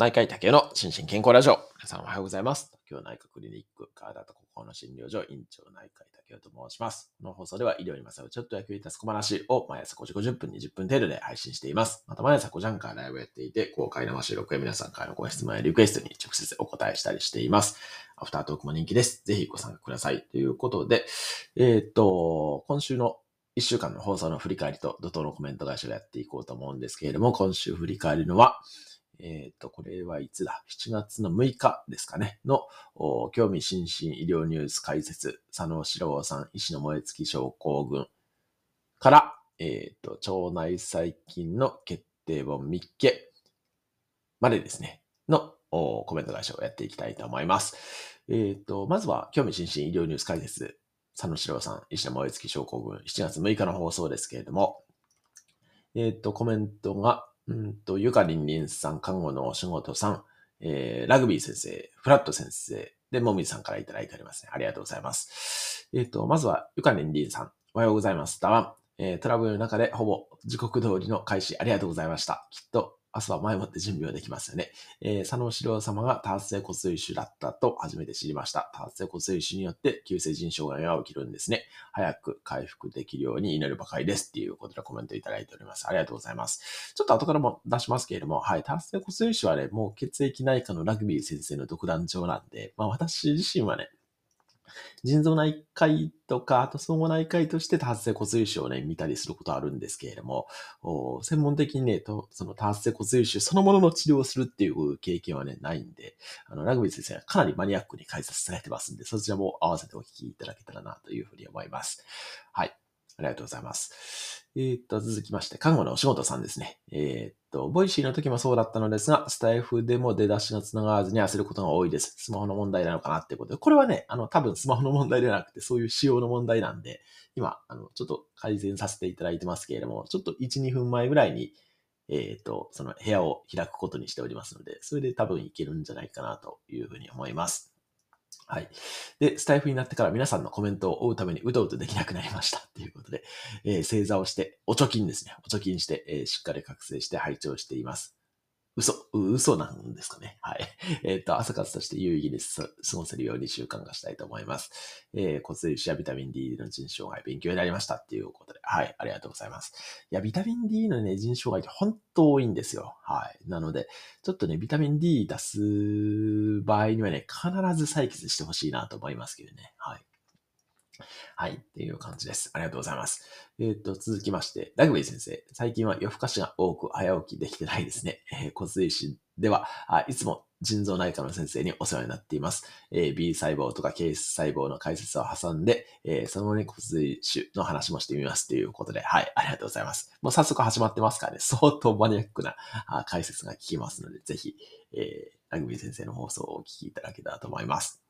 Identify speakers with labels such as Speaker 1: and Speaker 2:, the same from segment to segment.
Speaker 1: 内科医竹の心身健康ラジオ。皆さんおはようございます。今日内科クリニック、体と心の診療所、院長内科医竹と申します。この放送では医療にまつわるちょっと役に立つ小話を毎朝5時50分、20分程度で配信しています。また毎朝5時半からライブやっていて、公開生収録や皆さんからのご質問やリクエストに直接お答えしたりしています。アフタートークも人気です。ぜひご参加ください。ということで、えーっと、今週の1週間の放送の振り返りと怒涛のコメント返しをやっていこうと思うんですけれども、今週振り返るのは、えっ、と、これはいつだ ?7 月の6日ですかね？の、興味津々医療ニュース解説、佐野史郎さん、医師の燃え尽き症候群から、えっ、と、腸内細菌の決定本密記までですね、のコメント返しをやっていきたいと思います。えっ、と、まずは、興味津々医療ニュース解説、佐野史郎さん、医師の燃え尽き症候群、7月6日の放送ですけれども、えっ、と、コメントが、うんと、ゆかりんりんさん、看護のお仕事さん、えー、ラグビー先生、フラット先生、で、もみさんからいただいておりますね。ありがとうございます。えっ、と、まずは、ゆかりんりんさん、おはようございます。たわん。えー、トラブルの中でほぼ時刻通りの開始ありがとうございました。きっと、明日は前もって準備はできますよね。えー、佐野史郎様が多発性骨髄腫だったと初めて知りました。多発性骨髄腫によって急性腎障害が起きるんですね。早く回復できるように祈るばかりです。っていうことでコメントいただいております。ありがとうございます。ちょっと後からも出しますけれども、はい、多発性骨髄腫はね、もう血液内科のラグビー先生の独壇場なんで、まあ私自身はね、腎臓内科医とか、あと総合内科医として多発性骨髄腫をね、見たりすることあるんですけれども、専門的にね、とその多発性骨髄腫そのものの治療をするっていう経験はね、ないんで、あの、ラグビー先生がかなりマニアックに解説されてますんで、そちらも合わせてお聞きいただけたらなというふうに思います。はい。ありがとうございます。えー、っと、続きまして、看護のお仕事さんですね。えー、っと、 Voicy の時もそうだったのですが、スタイフでも出だしが繋がらずに焦ることが多いです。スマホの問題なのかなっていうことで、これはね、あの、多分スマホの問題ではなくて、そういう仕様の問題なんで、今、あの、ちょっと改善させていただいてますけれども、ちょっと1、2分前ぐらいに、えっ、と、その部屋を開くことにしておりますので、それで多分いけるんじゃないかなというふうに思います。はい。で、スタイフになってから皆さんのコメントを追うためにうとうとできなくなりましたということで、えー、正座をして、お貯金ですね。お貯金して、えー、しっかり覚醒して拝聴しています。嘘、嘘なんですかね。はい。えっ、ー、と、朝活として有意義に過ごせるように習慣化したいと思います。えー、骨髄腫やビタミン D の腎障害勉強になりましたっていうことで、はい、ありがとうございます。いや、ビタミン D のね、腎障害って本当多いんですよ。はい。なので、ちょっとね、ビタミン D 出す場合にはね、必ず採血してほしいなと思いますけどね。はい。はい。っていう感じです。ありがとうございます。えっ、ー、と、続きまして、ラグビー先生。最近は夜更かしが多く早起きできてないですね。えー、骨髄腫ではあ、いつも腎臓内科の先生にお世話になっています。えー、B 細胞とか K 細胞の解説を挟んで、えー、その後に骨髄腫の話もしてみますということで、はい、ありがとうございます。もう早速始まってますからね、相当マニアックなあ解説が聞きますので、ぜひ、えー、ラグビー先生の放送をお聞きいただけたらと思います。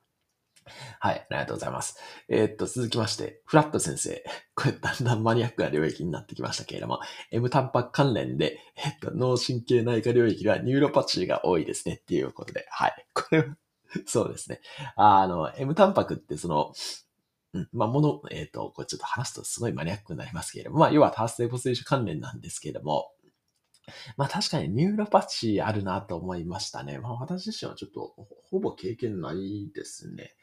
Speaker 1: はい、ありがとうございます。えー、っと、続きまして、フラット先生。これ、だんだんマニアックな領域になってきましたけれども、M タンパク関連で、え、っと、脳神経内科領域はニューロパチーが多いですねっていうことで、はい。これは、そうですね。あの、M タンパクってその、うん、まあ、もの、えっ、と、これちょっと話すとすごいマニアックになりますけれども、まあ、要は多発性骨髄腫関連なんですけれども、まあ確かにニューロパチーあるなと思いましたね。まあ私自身はちょっとほぼ経験ないですね。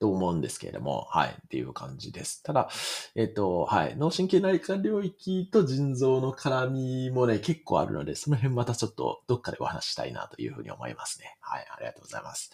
Speaker 1: と思うんですけれども、はい、っていう感じです。ただ、えっ、と、はい、脳神経内科領域と腎臓の絡みもね、結構あるので、その辺またちょっとどっかでお話したいなというふうに思いますね。はい、ありがとうございます。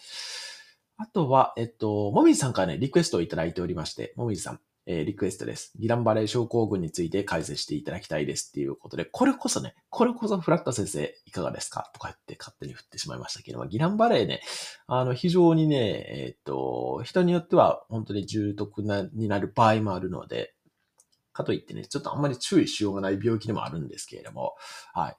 Speaker 1: あとは、えっと、もみじさんからね、リクエストをいただいておりまして、もみじさん、えー、リクエストです。ギランバレー症候群について解説していただきたいですっていうことで、これこそね、これこそフラット先生いかがですか？とか言って勝手に振ってしまいましたけども、ギランバレーね、あの、非常にね、えっ、と、人によっては本当に重篤な、になる場合もあるので、かといってね、ちょっとあんまり注意しようがない病気でもあるんですけれども、はい。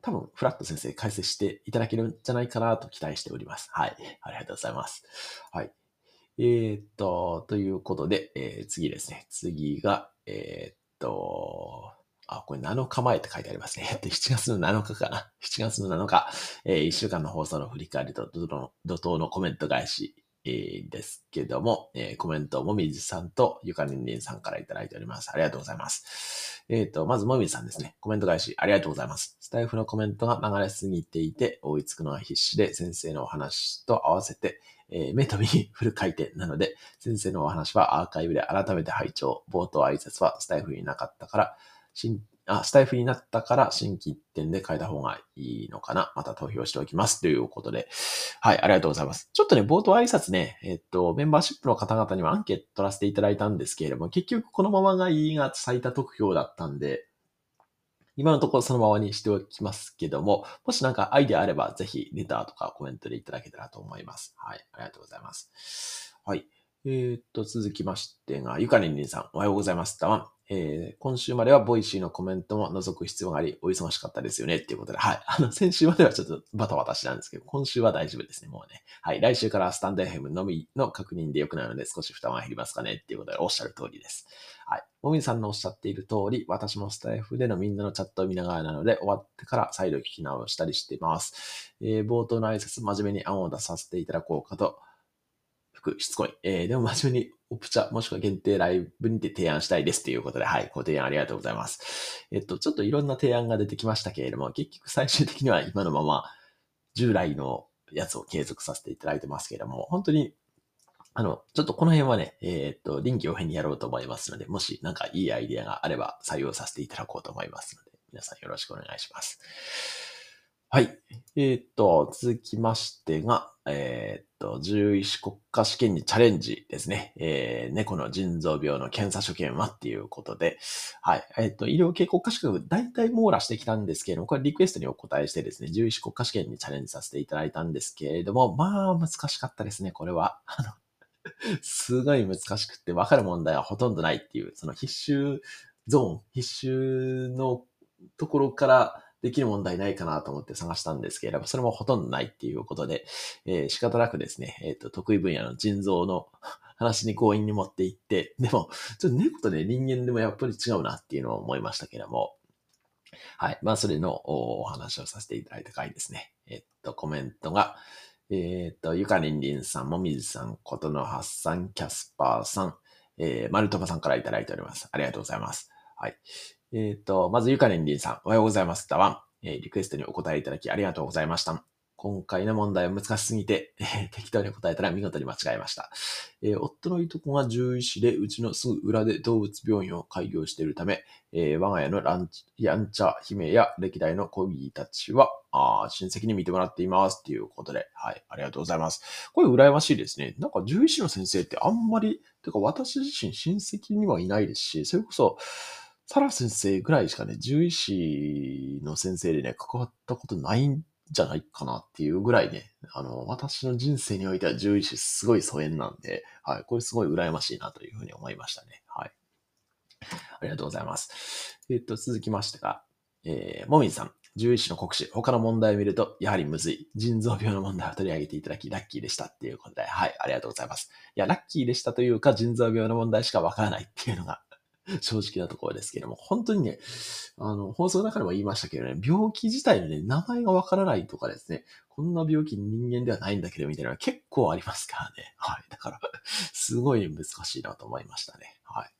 Speaker 1: 多分、フラット先生解説していただけるんじゃないかなと期待しております。はい。ありがとうございます。はい。えー、っと、ということで、えー、次ですね。次が、えー、っと、あ、これ7日前って書いてありますね。7月の7日かな。7月の7日、えー、1週間の放送の振り返りと怒涛のコメント返しえー、ですけども、えー、コメント、もみじさんとゆかりんりんさんからいただいております。ありがとうございます。えっ、ー、と、まずもみじさんですね。コメント返し、ありがとうございます。スタイフのコメントが流れすぎていて、追いつくのが必死で、先生のお話と合わせて、え、目と耳フル回転なので、先生のお話はアーカイブで改めて拝聴。冒頭挨拶はスタイフになかったから、あ、スタイフになったから新規一点で変えた方がいいのかな。また投票しておきます。ということで。はい、ありがとうございます。ちょっとね、冒頭挨拶ね、えっと、メンバーシップの方々にはアンケート取らせていただいたんですけれども、結局このままがいいが最多得票だったんで、今のところそのままにしておきますけども、もしなんかアイデアあれば、ぜひレターとかコメントでいただけたらと思います。はい、ありがとうございます。はい。えー、っと、続きましてが、ゆかりんりんさん、おはようございます。たわん。えー、今週までは Voicy のコメントも覗く必要があり、お忙しかったですよねっていうことで、はい。あの、先週まではちょっとバタバタしてたんですけど、今週は大丈夫ですね、もうね。はい。来週からスタンド FM のみの確認で良くなるので、少し負担は減りますかねっていうことで、おっしゃる通りです。はい。もみさんのおっしゃっている通り、私もスタイフでのみんなのチャットを見ながらなので、終わってから再度聞き直したりしています。えー、冒頭の挨拶、真面目に案を出させていただこうかと、服、しつこい。えー、でも真面目にオプチャ、もしくは限定ライブにて提案したいですということで、はい、ご提案ありがとうございます。えっと、ちょっといろんな提案が出てきましたけれども、結局最終的には今のまま従来のやつを継続させていただいてますけれども、本当に、あの、ちょっとこの辺はね、えー、っと、臨機応変にやろうと思いますので、もしなんかいいアイディアがあれば採用させていただこうと思いますので、皆さんよろしくお願いします。はい。えー、っと、続きましてが、えー、っと、獣医師国家試験にチャレンジですね。えー、猫の腎臓病の検査所見はっていうことで、はい。えー、っと、医療系国家資格、大体網羅してきたんですけれども、これリクエストにお答えしてですね、獣医師国家試験にチャレンジさせていただいたんですけれども、まあ、難しかったですね、これは。あの、すごい難しくって、わかる問題はほとんどないっていう、その必修ゾーン、必修のところから、できる問題ないかなと思って探したんですけれども、それもほとんどないっていうことで、えー、仕方なくですね、えっ、ー、と、得意分野の腎臓の 話に強引に持っていって、でも、ちょっと猫とね、人間でもやっぱり違うなっていうのを思いましたけれども、はい。まあ、それのお話をさせていただいた回ですね。えっと、コメントが、えっと、ゆかりんりんさん、もみじさん、ことのはっさん、キャスパーさん、えー、マルトバさんからいただいております。ありがとうございます。はい。えっ、ー、と、まずゆかねんりんさん、おはようございます。だわん。え、リクエストにお答えいただきありがとうございました。今回の問題は難しすぎて、えー、適当に答えたら見事に間違えました。えー、夫のいとこが獣医師で、うちのすぐ裏で動物病院を開業しているため、えー、我が家のランチ、やんちゃ姫や歴代のコギーたちは、あ親戚に見てもらっています。ということで、はい、ありがとうございます。これ羨ましいですね。なんか獣医師の先生ってあんまり、てか私自身親戚にはいないですし、それこそ、サラ先生ぐらいしかね、獣医師の先生でね、関わったことないんじゃないかなっていうぐらいね、あの、私の人生においては獣医師すごい疎遠なんで、はい、これすごい羨ましいなというふうに思いましたね。はい。ありがとうございます。えっと、続きましてが、えー、もみじさん。獣医師の国試、他の問題を見ると、やはりむずい。腎臓病の問題を取り上げていただき、ラッキーでしたっていうことで、はい、ありがとうございます。いや、ラッキーでしたというか、腎臓病の問題しかわからないっていうのが、正直なところですけれども、本当にね、あの、放送の中でも言いましたけどね、病気自体のね、名前がわからないとかですね、こんな病気人間ではないんだけど、みたいなのは結構ありますからね。はい。だから、すごい難しいなと思いましたね。はい。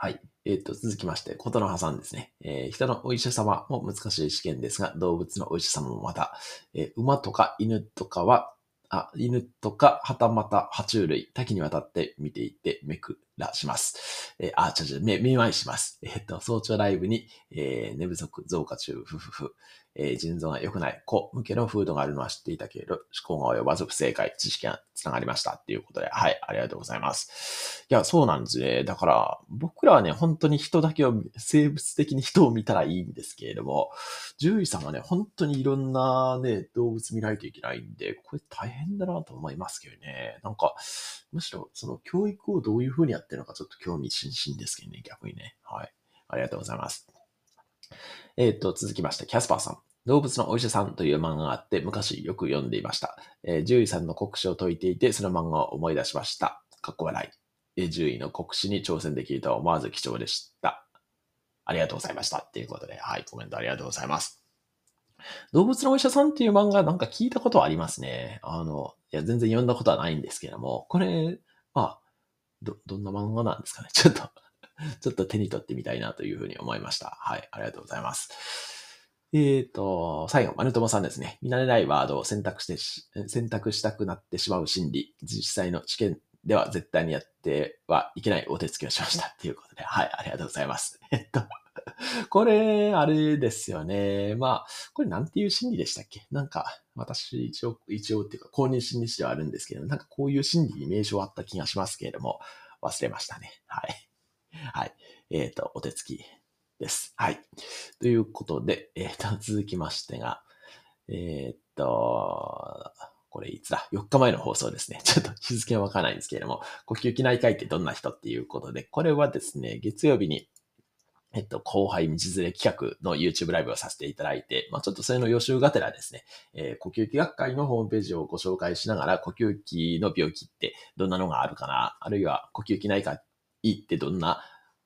Speaker 1: はい。えっ、ー、と、続きまして、ことの葉さんですね。えー、人のお医者様も難しい試験ですが、動物のお医者様もまた、えー、馬とか犬とかは、あ、犬とか、はたまた、爬虫類、多岐にわたって見ていて、めくらします。えー、あ、ちょちょ、め、めまいします。えっ、と、早朝ライブに、えー、寝不足増加中、ふふふ。えー、腎臓が良くない子向けのフードがあるのは知っていたけれど、思考が及ばず不正解、知識が繋がりましたっていうことで、はい、ありがとうございます。いや、そうなんですね。だから、僕らはね、本当に人だけを、生物的に人を見たらいいんですけれども、獣医さんはね、本当にいろんなね、動物見ないといけないんで、これ大変だなと思いますけどね。なんか、むしろ、その教育をどういう風にやってるのかちょっと興味津々ですけどね、逆にね。はい。ありがとうございます。えっ、ー、と、続きまして、キャスパーさん。動物のお医者さんという漫画があって、昔よく読んでいました。えー、獣医さんの国試を解いていて、その漫画を思い出しました。かっこ笑い。えー、獣医の国試に挑戦できるとは思わず貴重でした。ありがとうございました。っていうことで、はい、コメントありがとうございます。動物のお医者さんっていう漫画なんか聞いたことはありますね。あの、いや、全然読んだことはないんですけども、これ、まあ、ど、どんな漫画なんですかね。ちょっと ちょっと手に取ってみたいなというふうに思いました。はい、ありがとうございます。えっ、ー、と、最後、マルトモさんですね。見慣れないワードを選択して選択したくなってしまう心理。実際の試験では絶対にやってはいけないお手つきをしました。ということで、はい、ありがとうございます。えっと、これ、あれですよね。まあ、これなんていう心理でしたっけ？なんか、私、一応、一応っていうか、公認心理師ではあるんですけど、なんかこういう心理に名称あった気がしますけれども、忘れましたね。はい。はい。えっ、ー、と、お手つきです。はい。ということで、えっ、ー、と、続きましてが、えっ、ー、と、これいつだ ?4 日前の放送ですね。ちょっと日付はわからないんですけれども、呼吸器内科医ってどんな人っていうことで、これはですね、月曜日に、えっと、後輩道連れ企画の YouTube ライブをさせていただいて、まあちょっとそれの予習がてらですね、えー、呼吸器学会のホームページをご紹介しながら、呼吸器の病気ってどんなのがあるかな、あるいは呼吸器内科医ってどんな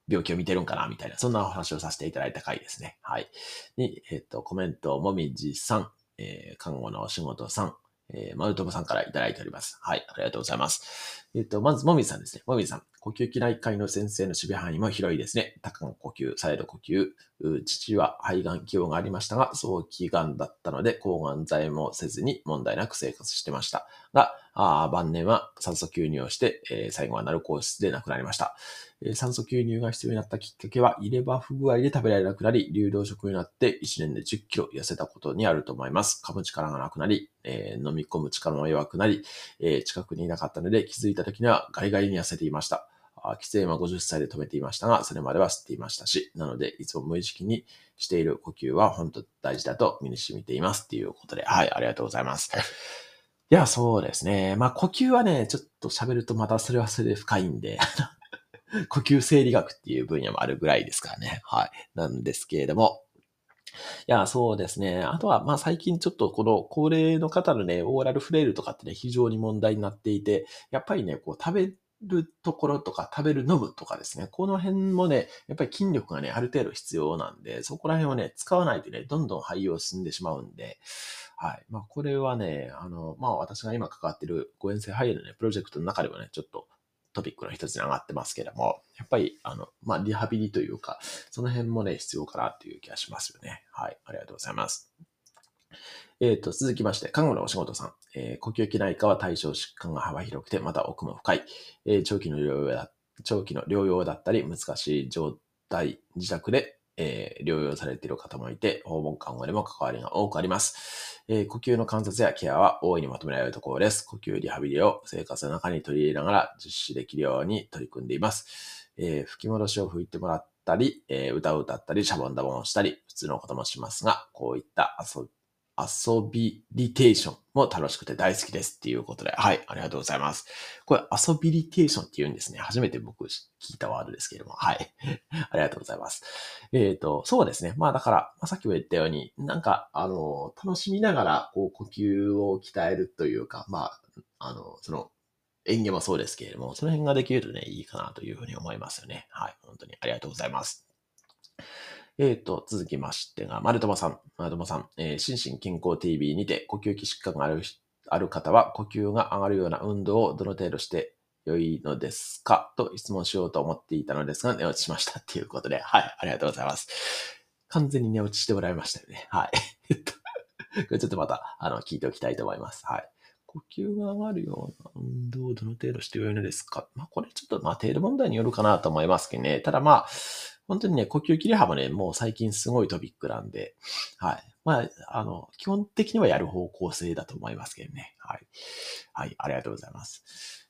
Speaker 1: 病気を見てるんかなみたいな、そんなお話をさせていただいた回ですね。はい。に、えっ、と、コメント、もみじさん、えー、看護のお仕事さん、えー、マルトムさんからいただいております。はい、ありがとうございます。えっ、と、まず、もみじさんですね。もみじさん。呼吸器内科医の先生の守備範囲も広いですね。多感呼吸、サイド呼吸。父は肺がん起用がありましたが、早期がんだったので、抗がん剤もせずに問題なく生活してました。が、あ晩年は酸素吸入をして、えー、最後はナルコースで亡くなりました。え酸素吸入が必要になったきっかけは、入れ歯不具合で食べられなくなり、流動食になって1年で10キロ痩せたことにあると思います。噛む力がなくなり、えー、飲み込む力も弱くなり、えー、近くにいなかったので気づいた時にはガリガリに痩せていました。喫煙は50歳で止めていましたが、それまでは吸っていましたし、なので、いつも無意識にしている呼吸は本当大事だと身に染みていますっていうことで、はい、ありがとうございます。いや、そうですね。まあ、呼吸はね、ちょっと喋るとまたそれはそれで深いんで、呼吸生理学っていう分野もあるぐらいですからね。はい。なんですけれども。いや、そうですね。あとは、まあ最近ちょっとこの高齢の方のね、オーラルフレイルとかってね、非常に問題になっていて、やっぱりね、こう食べるところとか食べる飲むとかですね、この辺もね、やっぱり筋力がね、ある程度必要なんで、そこら辺をね、使わないとね、どんどん廃用進んでしまうんで、はい。まあ、これはね、あの、まあ、私が今関わってる誤嚥性肺炎のね、プロジェクトの中でもね、ちょっとトピックの一つに上がってますけども、やっぱり、あの、まあ、リハビリというか、その辺もね、必要かなっていう気がしますよね。はい。ありがとうございます。えっ、ー、と、続きまして、看護のお仕事さん。えー、呼吸器内科は対象疾患が幅広くて、また奥も深い。えー、長期の療養だ、長期の療養だったり、難しい状態、自宅で、えー、療養されている方もいて、訪問看護でも関わりが多くあります。えー、呼吸の観察やケアは大いにまとめられるところです。呼吸リハビリを生活の中に取り入れながら実施できるように取り組んでいます。えー、吹き戻しを吹いてもらったり、え、歌を歌ったり、シャボンダボンをしたり、普通のこともしますが、こういった遊び遊びリテーションも楽しくて大好きですっていうことで、はい、ありがとうございます。これ遊びリテーションって言うんですね。初めて僕聞いたワードですけれども、はい。ありがとうございます。えっ、ー、と、そうですね。まあだから、まあ、さっきも言ったように、なんか、あの、楽しみながら、こう、呼吸を鍛えるというか、まあ、あの、その、演技もそうですけれども、その辺ができるとね、いいかなというふうに思いますよね。はい。本当にありがとうございます。えっ、ー、と、続きましてが、丸友さん。丸友さん、えー、心身健康 TV にて呼吸器疾患があるある方は、呼吸が上がるような運動をどの程度して良いのですか？と質問しようと思っていたのですが、寝落ちしましたっていうことで、はい、ありがとうございます。完全に寝落ちしてもらいましたよね。はい。えっと、これちょっとまた、あの、聞いておきたいと思います。はい。呼吸が上がるような運動をどの程度して良いのですか？まあ、これちょっと、まあ、程度問題によるかなと思いますけどね。ただまあ、本当にね、呼吸切れ幅ね、もう最近すごいトピックなんで、はい。まあ、あの、基本的にはやる方向性だと思いますけどね。はい。はい、ありがとうございます。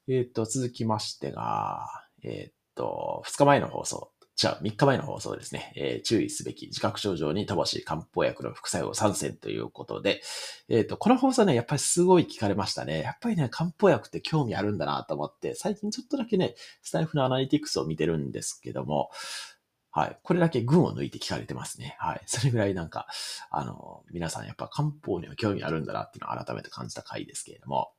Speaker 1: えっ、ー、と、続きましてが、えっ、ー、と、2日前の放送。じゃあ、3日前の放送ですね。えー、注意すべき自覚症状に乏しい漢方薬の副作用参戦ということで、えっ、ー、と、この放送ね、やっぱりすごい聞かれましたね。やっぱりね、漢方薬って興味あるんだなと思って、最近ちょっとだけね、スタイフのアナリティクスを見てるんですけども、はい。これだけ群を抜いて聞かれてますね。はい。それぐらいなんか、あの、皆さんやっぱ漢方には興味あるんだなっていうのを改めて感じた回ですけれども、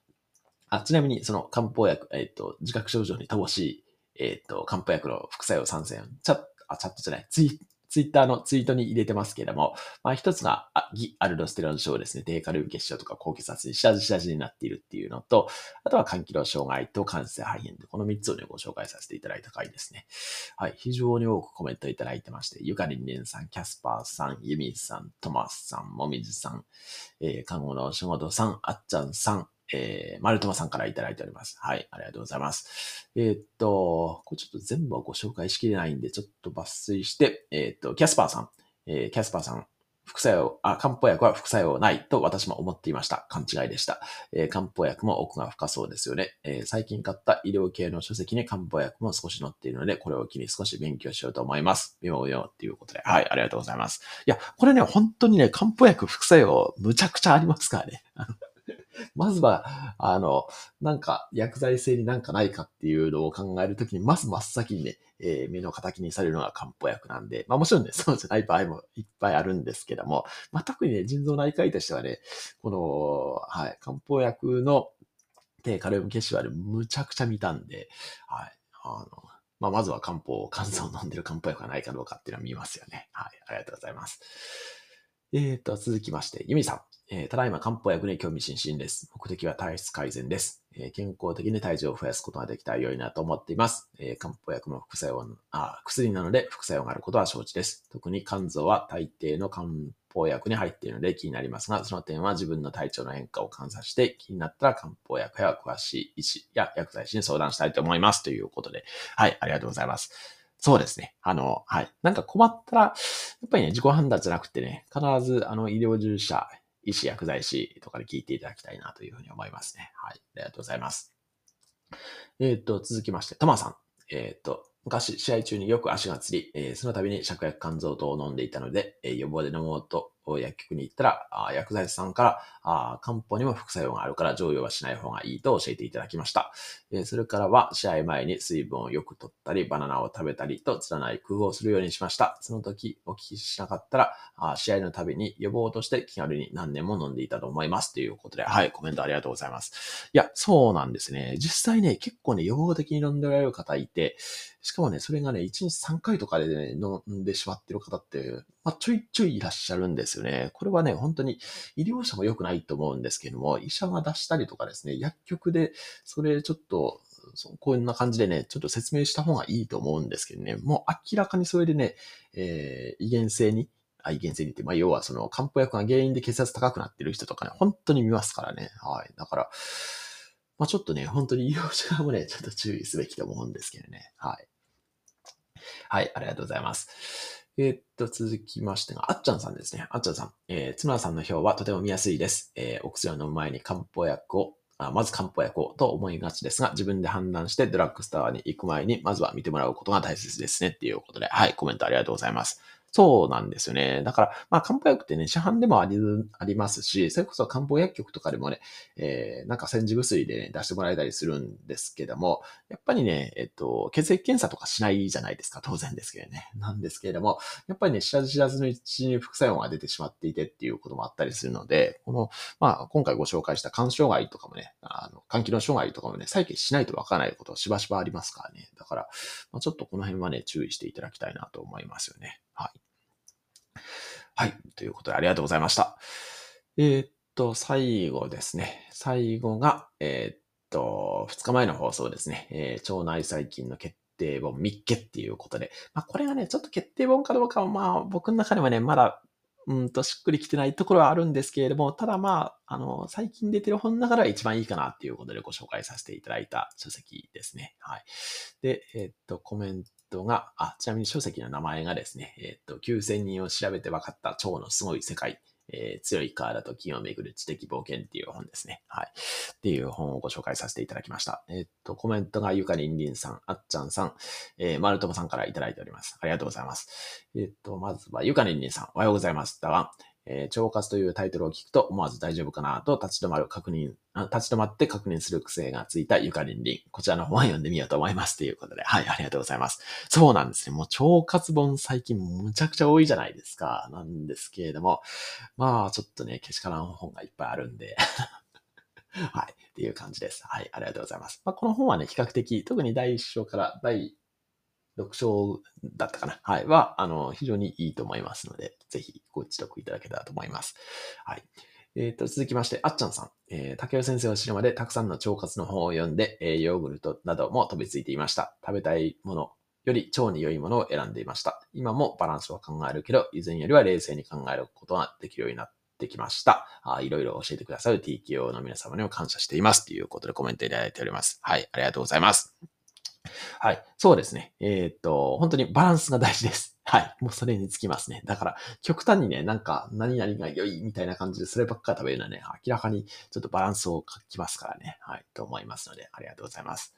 Speaker 1: あちなみにその漢方薬、えっ、ー、と、自覚症状に乏しい、えっ、ー、と、漢方薬の副作用参戦、チャット、あ、チャットじゃない、ツイツイッターのツイートに入れてますけれども、まあ一つが、あギアルドステロン症ですね。低カルビ血症とか高血圧に下地下地になっているっていうのと、あとは肝機能障害と感性肺炎で、この3つをね、ご紹介させていただいた回ですね。はい。非常に多くコメントいただいてまして、ゆかりんねんさん、キャスパーさん、ユミさん、トマスさん、もみじさん、えー、看護の仕事さん、あっちゃんさん、えー、マルトマさんからいただいております。はい、ありがとうございます。えー、っと、これちょっと全部はご紹介しきれないんで、ちょっと抜粋して、えー、っと、キャスパーさん、えー、キャスパーさん、副作用、あ、漢方薬は副作用ないと私も思っていました。勘違いでした。えー、漢方薬も奥が深そうですよね、えー、最近買った医療系の書籍に漢方薬も少し載っているので、これを機に少し勉強しようと思います。ようよっていうことで。はい、ありがとうございます。いや、これね、本当にね、漢方薬副作用むちゃくちゃありますからね。まずは、あの、なんか薬剤性になんかないかっていうのを考えるときに、まず真っ先にね、えー、目の敵にされるのが漢方薬なんで、まあもちろんね、そうじゃない場合もいっぱいあるんですけども、まあ特にね、腎臓内科医としてはね、この、はい、漢方薬の低カルビ血症はね、むちゃくちゃ見たんで、はい、あの、まあまずは漢方、肝臓を飲んでる漢方薬がないかどうかっていうのは見ますよね。はい、ありがとうございます。えーと、続きまして、ユミさん。えー、ただいま漢方薬に興味津々です。目的は体質改善です。えー、健康的に体重を増やすことができたら良いなと思っています。えー、漢方薬も副作用あ、薬なので副作用があることは承知です。特に肝臓は大抵の漢方薬に入っているので気になりますが、その点は自分の体調の変化を観察して気になったら漢方薬や詳しい医師や薬剤師に相談したいと思います。ということで、はい、ありがとうございます。そうですね。あの、はい。なんか困ったら、やっぱりね、自己判断じゃなくてね、必ず、あの、医療従事者、医師、薬剤師とかで聞いていただきたいなというふうに思いますね。はい。ありがとうございます。えっ、と、続きまして、たまさん。えっ、ー、と、昔、試合中によく足がつり、えー、その度に芍薬肝臓糖を飲んでいたので、え、予防で飲もうと薬局に行ったら、薬剤師さんからあ、漢方にも副作用があるから常用はしない方がいいと教えていただきました。それからは試合前に水分をよく取ったり、バナナを食べたりと、つらない工夫をするようにしました。その時お聞きしなかったら、試合のたびに予防として気軽に何年も飲んでいたと思います。ということで、はい、コメントありがとうございます。いや、そうなんですね。実際ね、結構ね、予防的に飲んでおられる方いて、しかもね、それがね、1日3回とかでね、飲んでしまってる方って、まあ、ちょいちょいいらっしゃるんですですよね。これはね、本当に医療者も良くないと思うんですけども、医者が出したりとかですね、薬局でそれちょっと、こんな感じでね、ちょっと説明した方がいいと思うんですけどね、もう明らかにそれでね、えー、遺伝性に、あ、遺伝性にって、まあ、要はその漢方薬が原因で血圧高くなってる人とかね、本当に見ますからね。はい。だから、まあ、ちょっとね、本当に医療者もね、ちょっと注意すべきと思うんですけどね。はい。はい、ありがとうございます。えー、っと、続きましてが、あっちゃんさんですね。あっちゃんさん。えー、つむらさんの表はとても見やすいです。えー、お薬を飲む前に漢方薬をあまず漢方薬をと思いがちですが、自分で判断してドラッグストアに行く前に、まずは見てもらうことが大切ですね。っていうことで、はい、コメントありがとうございます。そうなんですよね。だから、まあ、漢方薬ってね、市販でもあり、ありますし、それこそ漢方薬局とかでもね、えー、なんか煎じ薬でね、出してもらえたりするんですけども、やっぱりね、えっと、血液検査とかしないじゃないですか。当然ですけどね。なんですけれども、やっぱりね、知らず知らずのうちに副作用が出てしまっていてっていうこともあったりするので、この、まあ、今回ご紹介した肝障害とかもね、あの、肝機能障害とかもね、再起しないとわからないことしばしばありますからね。だから、まあ、ちょっとこの辺はね、注意していただきたいなと思いますよね。はい。はい。ということでありがとうございました。えー、っと、最後ですね。最後が、えー、っと、2日前の放送ですね。えー、腸内細菌の決定本密決っていうことで。まあ、これがね、ちょっと決定本かどうかは、まあ、僕の中ではね、まだ、うんと、しっくりきてないところはあるんですけれども、ただまあ、あの、最近出てる本の中では一番いいかなっていうことでご紹介させていただいた書籍ですね。はい。で、えー、っと、コメントが、あ、ちなみに書籍の名前がですね、えっ、と、9000人を調べて分かった蝶のすごい世界、えー、強い体と金をめぐる知的冒険っていう本ですね。はい。っていう本をご紹介させていただきました。えっ、と、コメントがゆかりんりんさん、あっちゃんさん、えー、まるともさんからいただいております。ありがとうございます。えっ、と、まずはゆかりんりんさん、おはようございます。だわ。えー、腸活というタイトルを聞くと思わず大丈夫かなと立ち止まる確認、立ち止まって確認する癖がついたゆかりんりん。こちらの本は読んでみようと思います。ということで、はい、ありがとうございます。そうなんですね。もう腸活本最近むちゃくちゃ多いじゃないですか。なんですけれども、まあちょっとね、けしからん本がいっぱいあるんで はい、っていう感じです。はい、ありがとうございます。まあ、この本はね、比較的、特に第1章から第6章だったかな。はい。は、あの、非常にいいと思いますので、ぜひご一読いただけたらと思います。はい。えっ、ー、と、続きまして、あっちゃんさん。えー、竹尾先生を知るまでたくさんの腸活の本を読んで、えー、ヨーグルトなども飛びついていました。食べたいものより腸に良いものを選んでいました。今もバランスを考えるけど、以前よりは冷静に考えることができるようになってきました。あいろいろ教えてくださる TKO の皆様にも感謝しています。ということでコメントいただいております。はい、ありがとうございます。はい。そうですね。えー、っと、本当にバランスが大事です。はい。もうそれにつきますね。だから、極端にね、なんか、何々が良いみたいな感じで、そればっか食べるのはね、明らかにちょっとバランスを書きますからね。はい。と思いますので、ありがとうございます。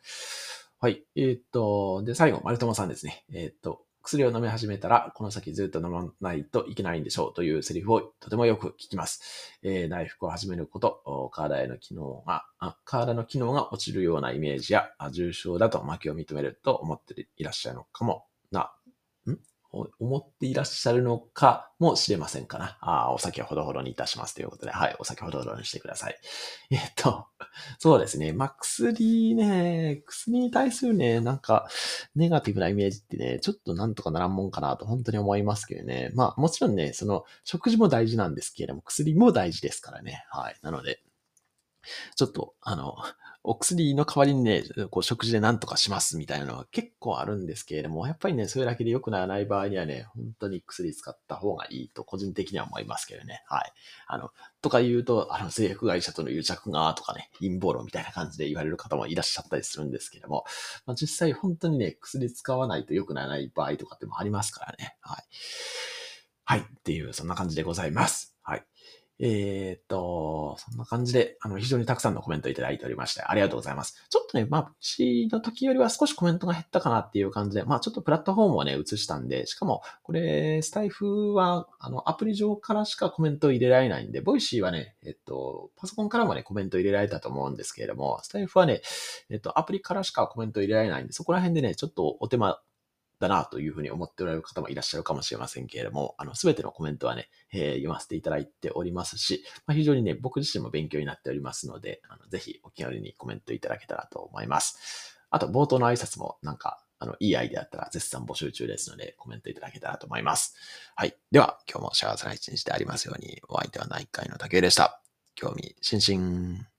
Speaker 1: はい。えー、っと、で、最後、丸友さんですね。えー、っと、薬を飲み始めたら、この先ずっと飲まないといけないんでしょうというセリフをとてもよく聞きます。えー、内服を始めること、体への機能が、体の機能が落ちるようなイメージや、重症だと負けを認めると思っていらっしゃるのかもな、思っていらっしゃるのかもしれませんかな。あお酒ほどほどにいたしますということで、はい、お酒ほどほどにしてください。えっと、そうですね。まあ、薬ね、薬に対するね、なんか、ネガティブなイメージってね、ちょっとなんとかならんもんかなと本当に思いますけどね。まあ、もちろんね、その、食事も大事なんですけれども、薬も大事ですからね。はい。なので、ちょっと、あの、お薬の代わりにね、こう食事で何とかしますみたいなのは結構あるんですけれども、やっぱりね、それだけで良くならない場合にはね、本当に薬使った方がいいと個人的には思いますけどね。はい。あの、とか言うと、あの、製薬会社との癒着が、とかね、陰謀論みたいな感じで言われる方もいらっしゃったりするんですけども、まあ、実際本当にね、薬使わないと良くならない場合とかってもありますからね。はい。はい。っていう、そんな感じでございます。えー、っと、そんな感じで、あの、非常にたくさんのコメントいただいておりまして、ありがとうございます。ちょっとね、まあ、私の時よりは少しコメントが減ったかなっていう感じで、まあ、ちょっとプラットフォームをね、移したんで、しかも、これ、スタイフは、あの、アプリ上からしかコメントを入れられないんで、ボイシーはね、えっと、パソコンからもね、コメント入れられたと思うんですけれども、スタイフはね、えっと、アプリからしかコメント入れられないんで、そこら辺でね、ちょっとお手間だなというふうに思っておられる方もいらっしゃるかもしれませんけれども、あの、すべてのコメントはね、えー、読ませていただいておりますし、まあ、非常にね、僕自身も勉強になっておりますので、あのぜひお気軽にコメントいただけたらと思います。あと、冒頭の挨拶もなんか、あの、いいアイデアあったら絶賛募集中ですので、コメントいただけたらと思います。はい。では、今日も幸せな一日でありますように、お相手は内科医の竹井でした。興味津々。